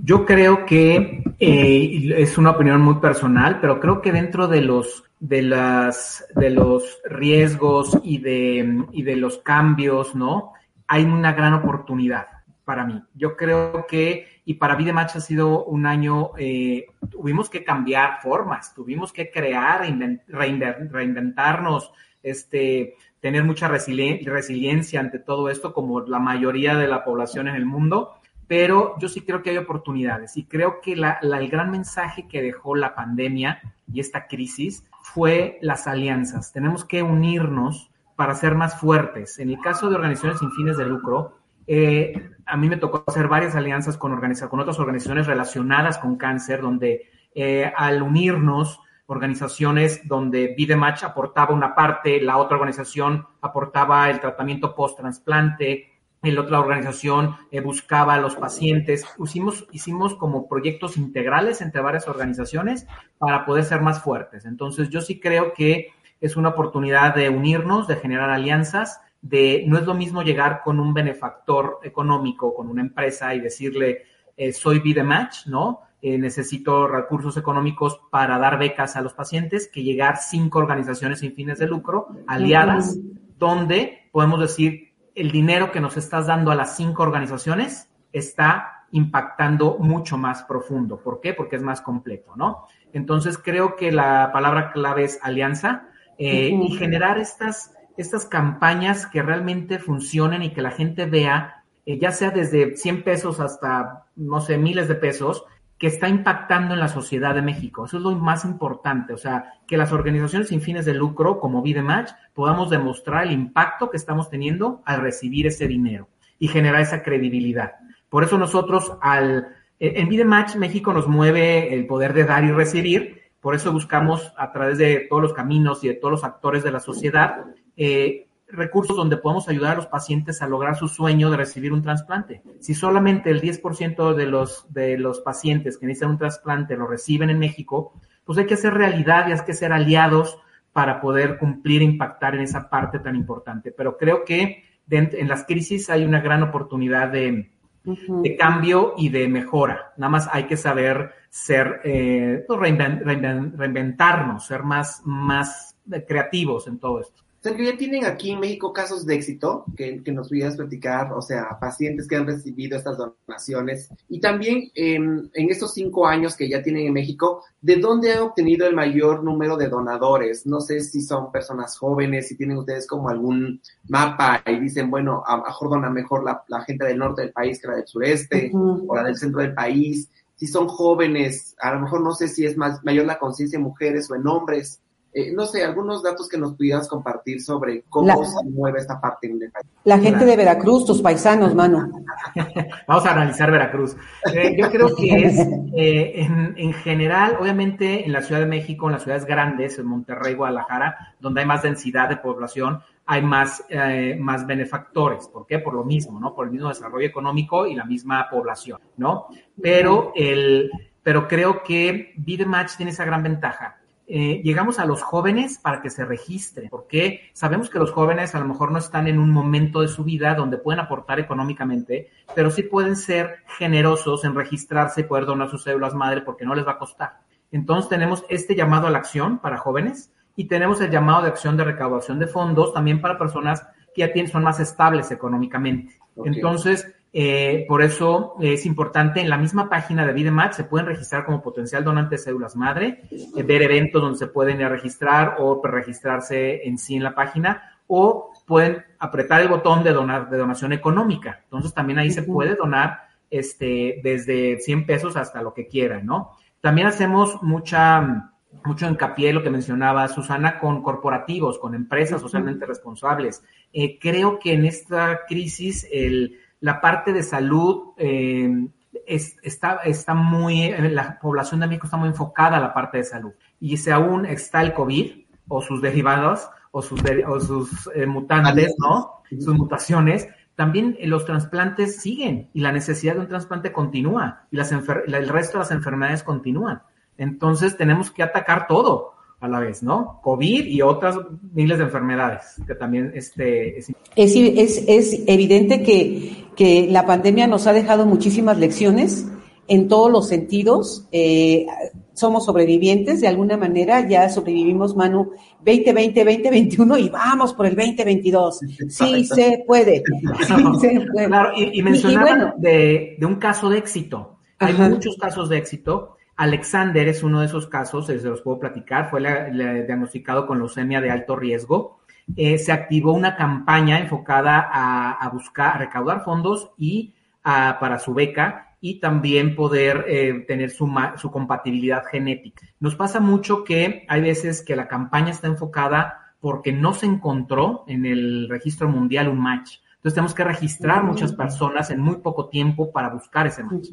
Yo creo que eh, es una opinión muy personal, pero creo que dentro de los de las de los riesgos y de y de los cambios, ¿no? Hay una gran oportunidad para mí. Yo creo que y para Vidematch ha sido un año eh, tuvimos que cambiar formas, tuvimos que crear, reinventarnos, este tener mucha resiliencia ante todo esto, como la mayoría de la población en el mundo, pero yo sí creo que hay oportunidades y creo que la, el gran mensaje que dejó la pandemia y esta crisis fue las alianzas. Tenemos que unirnos para ser más fuertes. En el caso de organizaciones sin fines de lucro, eh, a mí me tocó hacer varias alianzas con, con otras organizaciones relacionadas con cáncer, donde eh, al unirnos organizaciones donde Vidematch aportaba una parte, la otra organización aportaba el tratamiento post-trasplante, la otra organización eh, buscaba a los pacientes. Hicimos, hicimos como proyectos integrales entre varias organizaciones para poder ser más fuertes. Entonces, yo sí creo que es una oportunidad de unirnos, de generar alianzas, de no es lo mismo llegar con un benefactor económico, con una empresa y decirle, eh, soy Vidematch, ¿no? Eh, necesito recursos económicos para dar becas a los pacientes, que llegar cinco organizaciones sin fines de lucro aliadas, donde podemos decir, el dinero que nos estás dando a las cinco organizaciones está impactando mucho más profundo. ¿Por qué? Porque es más completo, ¿no? Entonces creo que la palabra clave es alianza eh, y generar estas, estas campañas que realmente funcionen y que la gente vea, eh, ya sea desde 100 pesos hasta, no sé, miles de pesos, que está impactando en la sociedad de México. Eso es lo más importante, o sea, que las organizaciones sin fines de lucro como Vidematch podamos demostrar el impacto que estamos teniendo al recibir ese dinero y generar esa credibilidad. Por eso nosotros al en Vidematch México nos mueve el poder de dar y recibir, por eso buscamos a través de todos los caminos y de todos los actores de la sociedad eh, recursos donde podemos ayudar a los pacientes a lograr su sueño de recibir un trasplante. Si solamente el 10% de los, de los pacientes que necesitan un trasplante lo reciben en México, pues hay que hacer realidad y hay que ser aliados para poder cumplir e impactar en esa parte tan importante. Pero creo que en las crisis hay una gran oportunidad de, de cambio y de mejora. Nada más hay que saber ser, eh, pues, reinventarnos, ser más, más creativos en todo esto. Sergio, ¿ya tienen aquí en México casos de éxito que, que nos pudieras platicar? O sea, pacientes que han recibido estas donaciones. Y también en estos cinco años que ya tienen en México, ¿de dónde han obtenido el mayor número de donadores? No sé si son personas jóvenes, si tienen ustedes como algún mapa y dicen, bueno, a lo mejor dona mejor la, la, gente del norte del país que la del sureste o la del centro del país. Si son jóvenes, a lo mejor no sé si es más mayor la conciencia en mujeres o en hombres eh, no sé, algunos datos que nos pudieras compartir sobre cómo se mueve esta parte en el país. La gente de Veracruz, tus paisanos, mano. Vamos a analizar Veracruz. Eh, yo creo que es, eh, en, en, general, obviamente en la Ciudad de México, en las ciudades grandes, en Monterrey, Guadalajara, donde hay más densidad de población, hay más, eh, más benefactores. ¿Por qué? Por lo mismo, ¿no? Por el mismo desarrollo económico y la misma población, ¿no? Pero, el, pero creo que Vidematch tiene esa gran ventaja eh, llegamos a los jóvenes para que se registren, porque sabemos que los jóvenes a lo mejor no están en un momento de su vida donde pueden aportar económicamente, pero sí pueden ser generosos en registrarse y poder donar sus células madre porque no les va a costar. Entonces tenemos este llamado a la acción para jóvenes y tenemos el llamado de acción de recaudación de fondos también para personas que ya tienen, son más estables económicamente. Entonces, Eh, por eso es importante en la misma página de Vidematch se pueden registrar como potencial donante de células madre, eh, ver eventos donde se pueden ir a registrar o registrarse en sí en la página o pueden apretar el botón de donar de donación económica. Entonces también ahí se puede donar este desde 100 pesos hasta lo que quieran, ¿no? También hacemos mucha mucho hincapié lo que mencionaba Susana con corporativos, con empresas socialmente responsables. Eh, creo que en esta crisis el, la parte de salud eh, está, está muy, la población de México está muy enfocada a la parte de salud. Y si aún está el COVID o sus derivados o sus, o sus eh, mutantes, ¿no? Sus mutaciones, también los trasplantes siguen y la necesidad de un trasplante continúa y las el resto de las enfermedades continúan. Entonces tenemos que atacar todo a la vez, ¿no? COVID y otras miles de enfermedades que también este, es... Es, es, es evidente que, que, la pandemia nos ha dejado muchísimas lecciones en todos los sentidos. Eh, somos sobrevivientes de alguna manera, ya sobrevivimos, Manu, 2020, 2021 y vamos por el 2022. Sí, se puede. Sí, se puede. Claro, y, y mencionaban de, de, un caso de éxito. Hay Ajá. muchos casos de éxito Alexander es uno de esos casos, se los puedo platicar, fue la, la, diagnosticado con leucemia de alto riesgo. Eh, se activó una campaña enfocada a, a buscar, a recaudar fondos y a, para su beca y también poder eh, tener su, su compatibilidad genética. Nos pasa mucho que hay veces que la campaña está enfocada porque no se encontró en el registro mundial un match. Entonces tenemos que registrar muchas personas en muy poco tiempo para buscar ese match.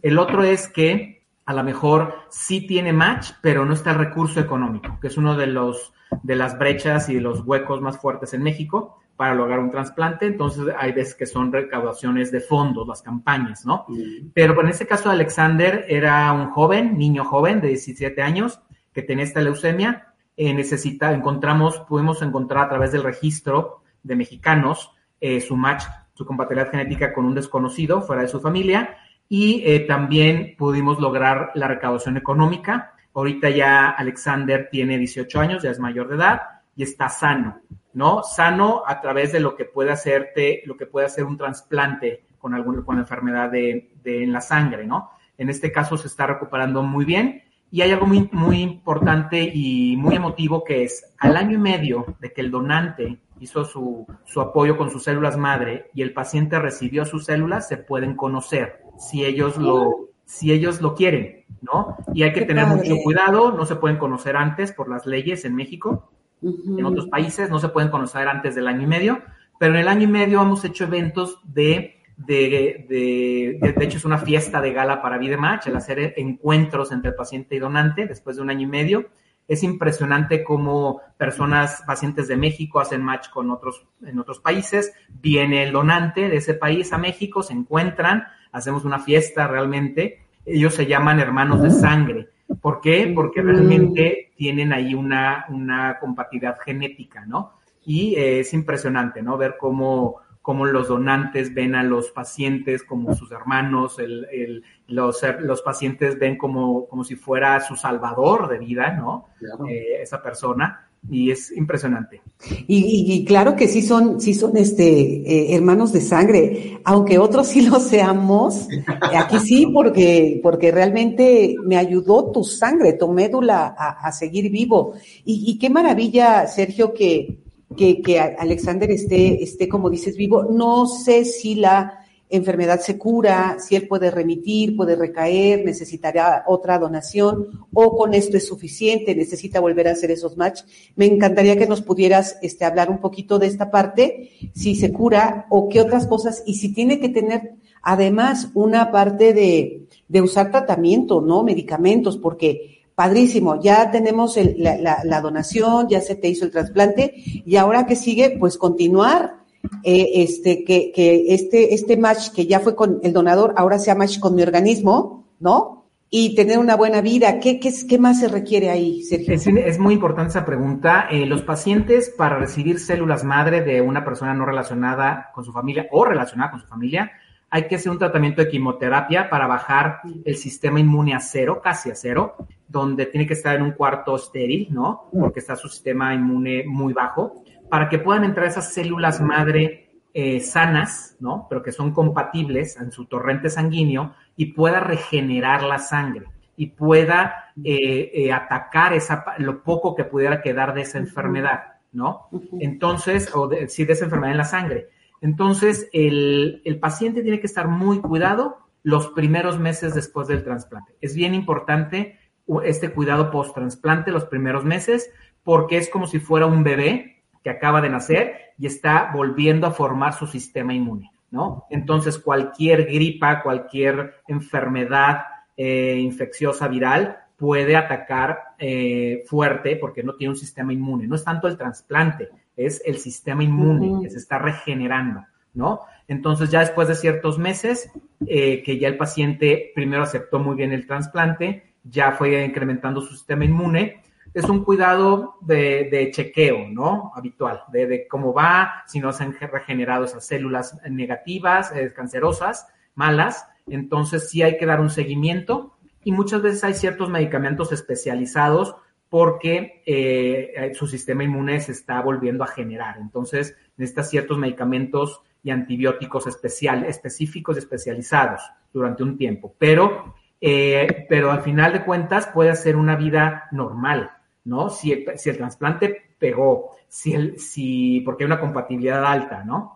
El otro es que a lo mejor sí tiene match, pero no está el recurso económico, que es uno de los de las brechas y de los huecos más fuertes en México para lograr un trasplante. Entonces hay veces que son recaudaciones de fondos, las campañas, ¿no? Pero en este caso de Alexander era un joven, niño joven de 17 años que tenía esta leucemia. Eh, necesita, encontramos, pudimos encontrar a través del registro de mexicanos eh, su match, su compatibilidad genética con un desconocido fuera de su familia y eh, también pudimos lograr la recaudación económica. Ahorita ya Alexander tiene 18 años, ya es mayor de edad y está sano, ¿no? Sano a través de lo que puede hacerte, lo que puede hacer un trasplante con alguna con enfermedad de, de, en la sangre, ¿no? En este caso se está recuperando muy bien y hay algo muy, muy importante y muy emotivo que es al año y medio de que el donante hizo su, su apoyo con sus células madre y el paciente recibió sus células, se pueden conocer si ellos lo, si ellos lo quieren, ¿no? Y hay que tener mucho cuidado, no se pueden conocer antes por las leyes en México, uh -huh. en otros países no se pueden conocer antes del año y medio, pero en el año y medio hemos hecho eventos de, de, de, de, de hecho es una fiesta de gala para Vidematch, el hacer encuentros entre paciente y donante después de un año y medio. Es impresionante cómo personas, pacientes de México hacen match con otros, en otros países, viene el donante de ese país a México, se encuentran, hacemos una fiesta realmente. Ellos se llaman hermanos de sangre. ¿Por qué? Porque realmente tienen ahí una, una compatibilidad genética, ¿no? Y eh, es impresionante, ¿no? Ver cómo, cómo los donantes ven a los pacientes como sus hermanos, el, el, los, los pacientes ven como, como si fuera su salvador de vida, ¿no? Claro. Eh, esa persona y es impresionante. Y, y, y, claro que sí son, sí son este eh, hermanos de sangre, aunque otros sí lo seamos, aquí sí porque, porque realmente me ayudó tu sangre, tu médula a, a seguir vivo. Y, y, qué maravilla, Sergio, que, que, que Alexander esté, esté, como dices, vivo. No sé si la enfermedad se cura, si él puede remitir, puede recaer, necesitará otra donación o con esto es suficiente, necesita volver a hacer esos match. Me encantaría que nos pudieras este, hablar un poquito de esta parte, si se cura o qué otras cosas y si tiene que tener además una parte de, de usar tratamiento, ¿no? Medicamentos, porque padrísimo, ya tenemos la, la donación, ya se te hizo el trasplante y ahora que sigue, pues continuar eh, este, que, que este, este match que ya fue con el donador, ahora sea match con mi organismo, ¿no? Y tener una buena vida. ¿Qué, qué, qué más se requiere ahí, Sergio? Es, muy importante esa pregunta. Eh, los pacientes para recibir células madre de una persona no relacionada con su familia o relacionada con su familia, hay que hacer un tratamiento de quimioterapia para bajar el sistema inmune a cero, casi a cero, donde tiene que estar en un cuarto estéril, ¿no? Porque está su sistema inmune muy bajo para que puedan entrar esas células madre eh, sanas, ¿no? Pero que son compatibles en su torrente sanguíneo y pueda regenerar la sangre y pueda eh, eh, atacar esa, lo poco que pudiera quedar de esa enfermedad, ¿no? Entonces, o de, sí, de esa enfermedad en la sangre. Entonces, el, el paciente tiene que estar muy cuidado los primeros meses después del trasplante. Es bien importante este cuidado post-trasplante los primeros meses porque es como si fuera un bebé que acaba de nacer y está volviendo a formar su sistema inmune, ¿no? Entonces, cualquier gripa, cualquier enfermedad eh, infecciosa viral puede atacar eh, fuerte porque no tiene un sistema inmune. No es tanto el trasplante, es el sistema inmune que se está regenerando, ¿no? Entonces ya después de ciertos meses eh, que ya el paciente primero aceptó muy bien el trasplante, ya fue incrementando su sistema inmune, es un cuidado de, chequeo, ¿no? Habitual, de, cómo va, si no se han regenerado esas células negativas, eh, cancerosas, malas. Entonces sí hay que dar un seguimiento y muchas veces hay ciertos medicamentos especializados porque eh, su sistema inmune se está volviendo a generar. Entonces necesita ciertos medicamentos y antibióticos especial, específicos y especializados durante un tiempo. Pero, eh, pero al final de cuentas puede ser una vida normal. ¿No? Si el, si el trasplante pegó, si el, si, porque hay una compatibilidad alta, ¿no?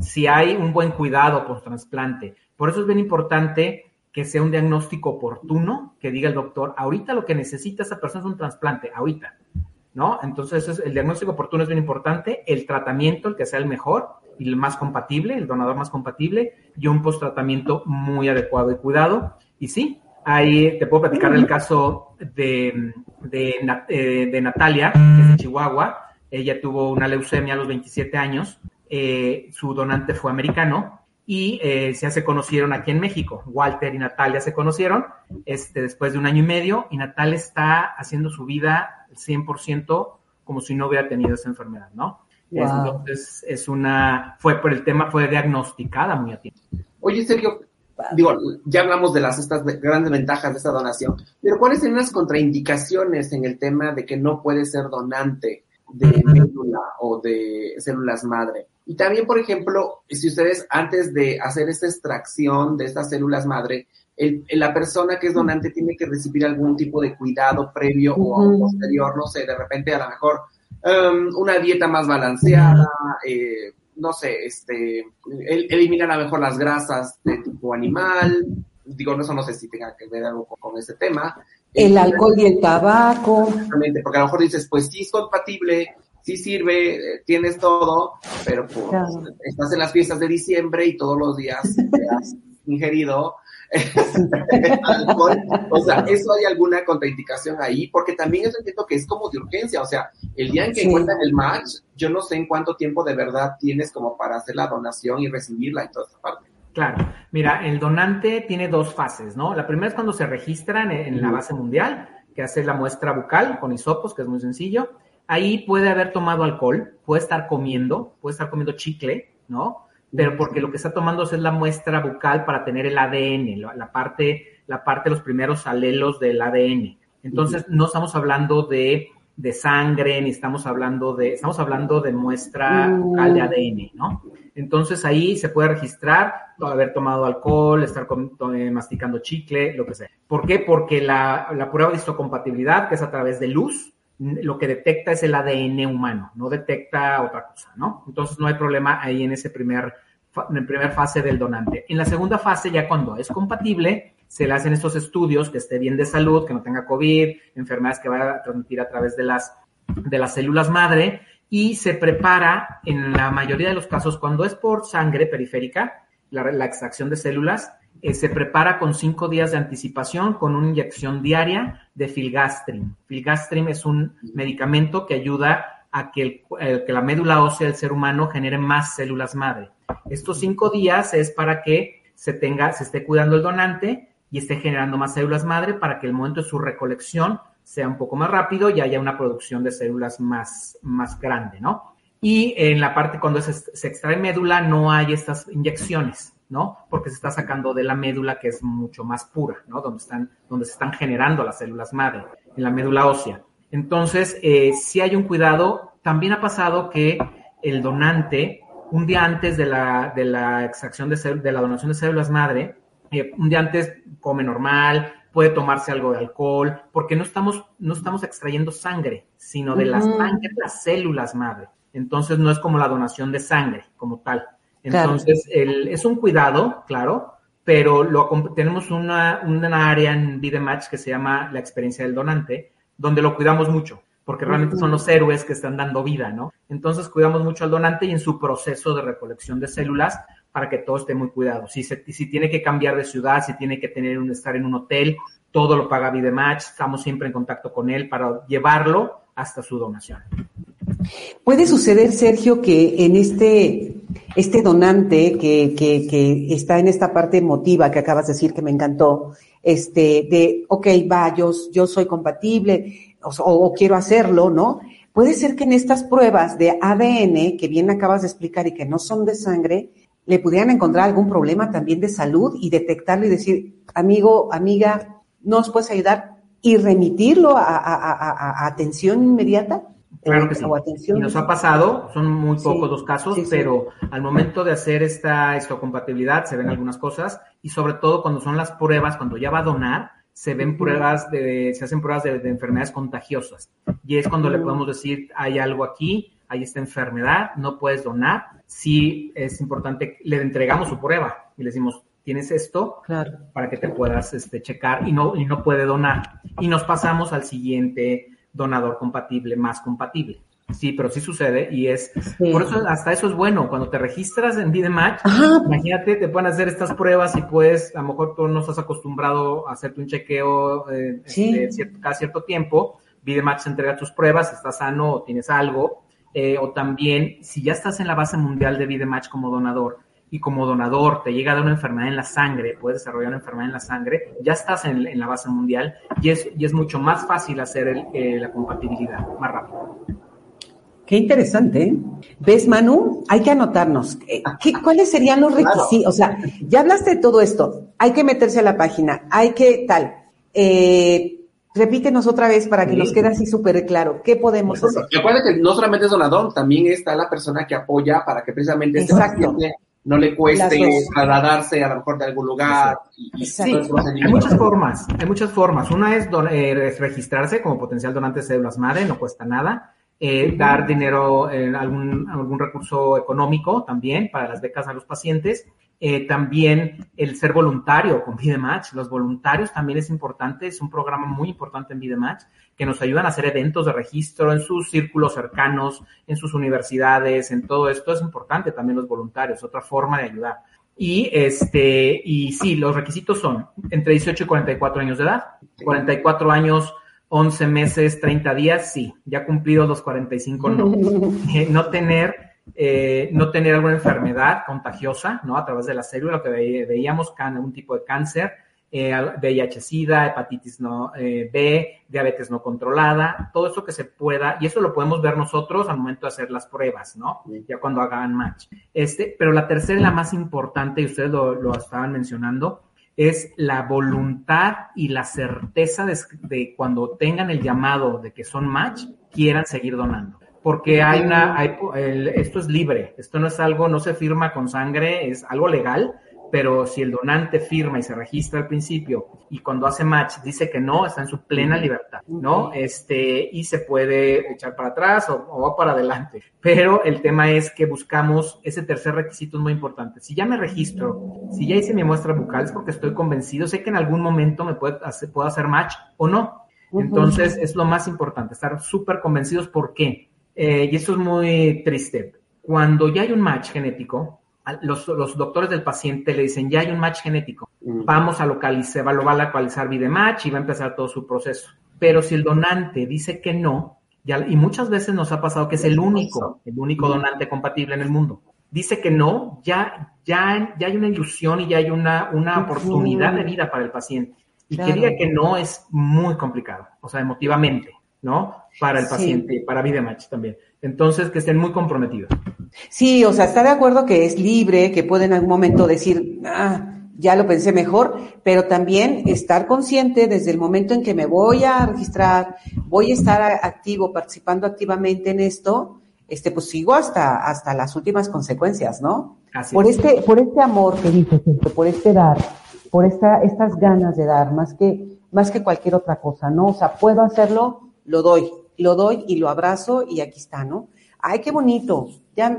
Si hay un buen cuidado post trasplante. Por eso es bien importante que sea un diagnóstico oportuno, que diga el doctor, ahorita lo que necesita esa persona es un trasplante, ahorita, ¿no? Entonces, el diagnóstico oportuno es bien importante, el tratamiento, el que sea el mejor y el más compatible, el donador más compatible, y un post tratamiento muy adecuado y cuidado. Y sí, Ahí te puedo platicar el caso de, de, eh, de, Natalia, que es de Chihuahua. Ella tuvo una leucemia a los 27 años. Eh, su donante fue americano y eh, ya se conocieron aquí en México. Walter y Natalia se conocieron este, después de un año y medio y Natalia está haciendo su vida 100% como si no hubiera tenido esa enfermedad, ¿no? Entonces, es una, fue por el tema, fue diagnosticada muy a tiempo. Oye, Sergio, digo, ya hablamos de las estas grandes ventajas de esta donación, pero ¿cuáles son las contraindicaciones en el tema de que no puede ser donante de médula o de células madre? Y también, por ejemplo, si ustedes antes de hacer esta extracción de estas células madre, la persona que es donante tiene que recibir algún tipo de cuidado previo o posterior, no sé, de repente a lo mejor um, una dieta más balanceada, eh, no sé, este, eliminar a lo mejor las grasas de tipo animal, digo, no, eso no sé si tenga que ver algo con, ese tema. El eh, alcohol y el tabaco. Exactamente, porque a lo mejor dices, pues sí es compatible, sí sirve, eh, tienes todo, pero pues estás en las fiestas de diciembre y todos los días te has ingerido o sea, ¿eso hay alguna contraindicación ahí? Porque también eso entiendo que es como de urgencia. O sea, el día en que encuentran el match, yo no sé en cuánto tiempo de verdad tienes como para hacer la donación y recibirla y toda esta parte. Claro, mira, el donante tiene dos fases, ¿no? La primera es cuando se registran en, la base mundial, que hace la muestra bucal con hisopos, que es muy sencillo. Ahí puede haber tomado alcohol, puede estar comiendo, puede estar comiendo chicle, ¿no? Pero porque lo que está tomando es la muestra bucal para tener el ADN, la parte, la parte de los primeros alelos del ADN. Entonces, no estamos hablando de, de, sangre, ni estamos hablando de, estamos hablando de muestra bucal de ADN, ¿no? Entonces ahí se puede registrar haber tomado alcohol, estar eh, masticando chicle, lo que sea. ¿Por qué? Porque la, la prueba de histocompatibilidad, que es a través de luz, lo que detecta es el ADN humano, no detecta otra cosa, ¿no? Entonces no hay problema ahí en ese primer, en primera fase del donante. En la segunda fase, ya cuando es compatible, se le hacen estos estudios, que esté bien de salud, que no tenga COVID, enfermedades que vaya a transmitir a través de las, de las células madre, y se prepara, en la mayoría de los casos, cuando es por sangre periférica, la extracción de células, se prepara con cinco días de anticipación con una inyección diaria de filgastrin. Filgastrin es un medicamento que ayuda a que, eh, que la médula ósea del ser humano genere más células madre. Estos cinco días es para que se tenga, se esté cuidando el donante y esté generando más células madre para que el momento de su recolección sea un poco más rápido y haya una producción de células más, más grande, ¿no? Y en la parte cuando se extrae médula no hay estas inyecciones. ¿No? Porque se está sacando de la médula que es mucho más pura, ¿no? Donde están, donde se están generando las células madre, en la médula ósea. Entonces, eh, si hay un cuidado, también ha pasado que el donante un día antes de la, de la extracción de, de la donación de células madre, eh, un día antes come normal, puede tomarse algo de alcohol, porque no estamos, no estamos extrayendo sangre, sino de las, sangre, las células madre. Entonces no es como la donación de sangre como tal. Entonces el, es un cuidado, claro, pero lo, tenemos una, una área en Vidematch que se llama la experiencia del donante, donde lo cuidamos mucho porque realmente son los héroes que están dando vida, ¿no? Entonces cuidamos mucho al donante y en su proceso de recolección de células para que todo esté muy cuidado. Si, si tiene que cambiar de ciudad, si tiene que tener un, estar en un hotel, todo lo paga Vidematch, estamos siempre en contacto con él para llevarlo hasta su donación. Puede suceder, Sergio, que en este, este donante que, que, está en esta parte emotiva que acabas de decir que me encantó, este, de, ok, va, yo, yo soy compatible, o, quiero hacerlo, ¿no? Puede ser que en estas pruebas de ADN que bien acabas de explicar y que no son de sangre, le pudieran encontrar algún problema también de salud y detectarlo y decir, amigo, amiga, ¿nos puedes ayudar? Y remitirlo a, atención inmediata. Claro que sí. Y nos ha pasado, son muy pocos los casos, pero al momento de hacer esta histocompatibilidad se ven algunas cosas y sobre todo cuando son las pruebas, cuando ya va a donar, se ven pruebas de, se hacen pruebas de, enfermedades contagiosas. Y es cuando le podemos decir, hay algo aquí, hay esta enfermedad, no puedes donar. Sí es importante, le entregamos su prueba y le decimos, tienes esto para que te puedas este, checar y no, y no puede donar. Y nos pasamos al siguiente donador compatible, más compatible. Sí, pero sí sucede y es, por eso hasta eso es bueno, cuando te registras en Vidematch, imagínate, te pueden hacer estas pruebas y puedes, a lo mejor tú no estás acostumbrado a hacerte un chequeo eh, este, cada cierto tiempo, Vidematch te entrega tus pruebas, estás sano o tienes algo, eh, o también si ya estás en la base mundial de Vidematch como donador, y como donador te llega a dar una enfermedad en la sangre, puedes desarrollar una enfermedad en la sangre, ya estás en, la base mundial y es, y es mucho más fácil hacer eh, la compatibilidad, más rápido. Qué interesante. ¿eh? ¿Ves, Manu? Hay que anotarnos. Eh, ¿Cuáles serían los requisitos? O sea, ya hablaste de todo esto. Hay que meterse a la página. Hay que tal. Eh, repítenos otra vez para que nos quede así súper claro. ¿Qué podemos hacer? Recuerda que no solamente es donador, también está la persona que apoya para que precisamente este paciente no le cueste trasladarse a lo mejor de algún lugar. sí, hay muchas formas, hay muchas formas. Una es, es registrarse como potencial donante de células madre, no cuesta nada eh, dar dinero, en algún, algún recurso económico también para las becas a los pacientes. Eh, también el ser voluntario con Vidematch. Los voluntarios también es importante, es un programa muy importante en Vidematch que nos ayudan a hacer eventos de registro en sus círculos cercanos, en sus universidades, en todo esto es importante también los voluntarios, otra forma de ayudar. Y este, y sí, los requisitos son entre 18 y 44 años de edad, 44 años 11 meses, 30 días, sí. Ya cumplido los 45, no. Eh, no tener, eh, no tener alguna enfermedad contagiosa, ¿no? A través de la célula que veíamos, algún tipo de cáncer, eh, VIH-Sida, hepatitis no, eh, B, diabetes no controlada, todo eso que se pueda, y eso lo podemos ver nosotros al momento de hacer las pruebas, ¿no? Ya cuando hagan match. Este, pero la tercera y la más importante, y ustedes lo, lo estaban mencionando, es la voluntad y la certeza de, cuando tengan el llamado de que son match, quieran seguir donando. Porque hay una, esto es libre, esto no es algo, no se firma con sangre, es algo legal, pero si el donante firma y se registra al principio y cuando hace match dice que no, está en su plena libertad, ¿no? Este, y se puede echar para atrás o, va para adelante. Pero el tema es que buscamos, ese tercer requisito es muy importante. Si ya me registro, si ya hice mi muestra bucal, es porque estoy convencido, sé que en algún momento me puede hacer, puedo hacer match o no. Entonces, es lo más importante, estar súper convencidos. ¿Por qué? Eh, y eso es muy triste. Cuando ya hay un match genético, los, doctores del paciente le dicen, ya hay un match genético, mm. vamos a localizar, va, lo va a localizar match y va a empezar todo su proceso. Pero si el donante dice que no, ya, y muchas veces nos ha pasado que es el único, el único mm. donante compatible en el mundo, dice que no, ya, ya, ya hay una ilusión y ya hay una, una oportunidad de vida para el paciente. Y que diga que no es muy complicado, o sea, emotivamente, ¿no? Para el paciente, para para match también. Entonces, que estén muy comprometidos. Sí, o sea, está de acuerdo que es libre, que puede en algún momento decir, ah, ya lo pensé mejor, pero también estar consciente desde el momento en que me voy a registrar, voy a estar activo, participando activamente en esto, este, pues sigo hasta, hasta las últimas consecuencias, ¿no? Así por es. este, por este amor que dices, por este dar, por esta, estas ganas de dar, más que, más que cualquier otra cosa, ¿no? O sea, puedo hacerlo, lo doy, lo doy y lo abrazo y aquí está, ¿no? Ay, qué bonito. Ya,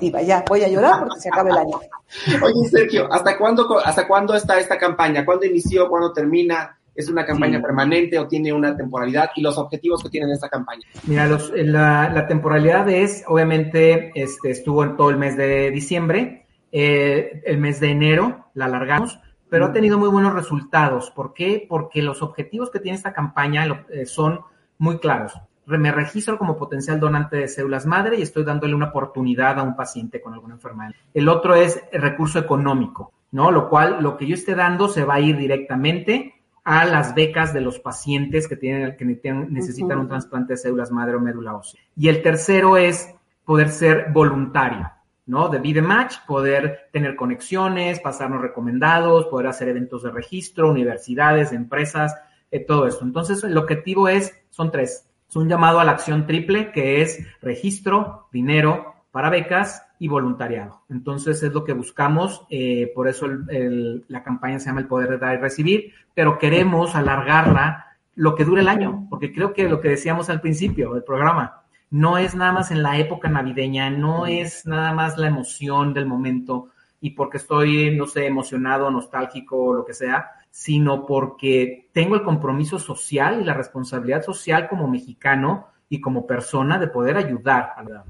diva, ya voy a llorar porque se acaba el año. Oye, Sergio, ¿hasta cuándo, ¿hasta cuándo está esta campaña? ¿Cuándo inició? ¿Cuándo termina? ¿Es una campaña Sí. permanente o tiene una temporalidad? ¿Y los objetivos que tiene esta campaña? Mira, los- la, la temporalidad es, obviamente, este, estuvo en todo el mes de diciembre, eh, el mes de enero la alargamos, pero ha tenido muy buenos resultados. ¿Por qué? Porque los objetivos que tiene esta campaña lo- eh, son muy claros. Me registro como potencial donante de células madre y estoy dándole una oportunidad a un paciente con alguna enfermedad. El otro es el recurso económico, ¿no? Lo cual, lo que yo esté dando se va a ir directamente a las becas de los pacientes que tienen que ne- necesitan un trasplante de células madre o médula ósea. Y el tercero es poder ser voluntario, ¿no? De Be the Match, poder tener conexiones, pasarnos recomendados, poder hacer eventos de registro, universidades, empresas, eh, todo esto. Entonces, el objetivo es, son tres. Es un llamado a la acción triple que es registro, dinero para becas y voluntariado. Entonces es lo que buscamos, eh, por eso la campaña se llama El Poder de Dar y Recibir, pero queremos alargarla lo que dure el año, porque creo que lo que decíamos al principio del programa, no es nada más en la época navideña, no es nada más la emoción del momento y porque estoy, no sé, emocionado, nostálgico o lo que sea, sino porque tengo el compromiso social y la responsabilidad social como mexicano y como persona de poder ayudar a la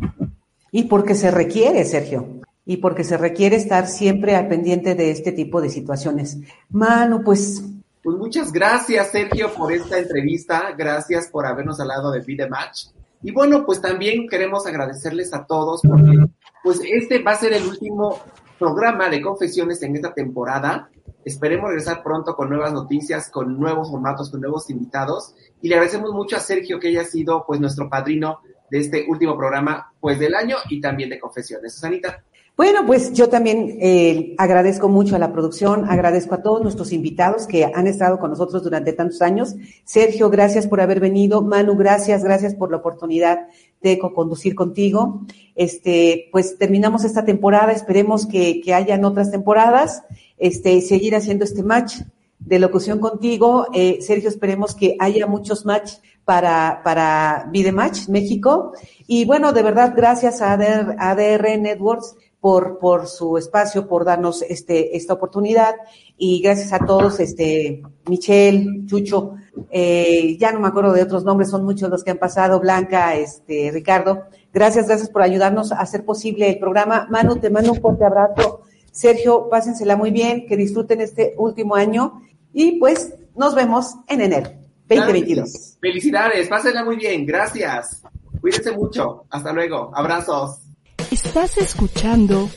Y porque se requiere, Sergio. Y porque se requiere estar siempre al pendiente de este tipo de situaciones. Manu, pues Pues muchas gracias, Sergio, por esta entrevista. Gracias por habernos hablado de Be The Match. Y bueno, pues también queremos agradecerles a todos porque pues este va a ser el último programa de confesiones en esta temporada. Esperemos regresar pronto con nuevas noticias, con nuevos formatos, con nuevos invitados. Y le agradecemos mucho a Sergio que haya sido pues nuestro padrino de este último programa pues del año y también de confesiones. Susanita. Bueno, pues yo también eh, agradezco mucho a la producción, agradezco a todos nuestros invitados que han estado con nosotros durante tantos años. Sergio, gracias por haber venido. Manu, gracias, gracias por la oportunidad de co-conducir contigo. Este, pues terminamos esta temporada, esperemos que, que hayan otras temporadas, este, seguir haciendo este match de locución contigo. Eh, Sergio, esperemos que haya muchos match para, para Vidematch México. Y bueno, de verdad, gracias a ADR, ADR Networks por, por su espacio, por darnos este, esta oportunidad. Y gracias a todos, este, Michelle, Chucho, eh, ya no me acuerdo de otros nombres, son muchos los que han pasado, Blanca, este, Ricardo. Gracias, gracias por ayudarnos a hacer posible el programa. Manu, te mando un fuerte abrazo. Sergio, pásensela muy bien, que disfruten este último año y pues nos vemos en enero 2022. Felicidades, pásenla muy bien, gracias. Cuídense mucho, hasta luego, abrazos. Estás escuchando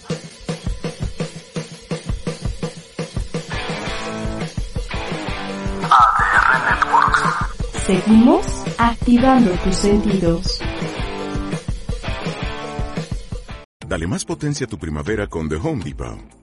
ADR Networks. Seguimos activando tus sentidos. Dale más potencia a tu primavera con The Home Depot.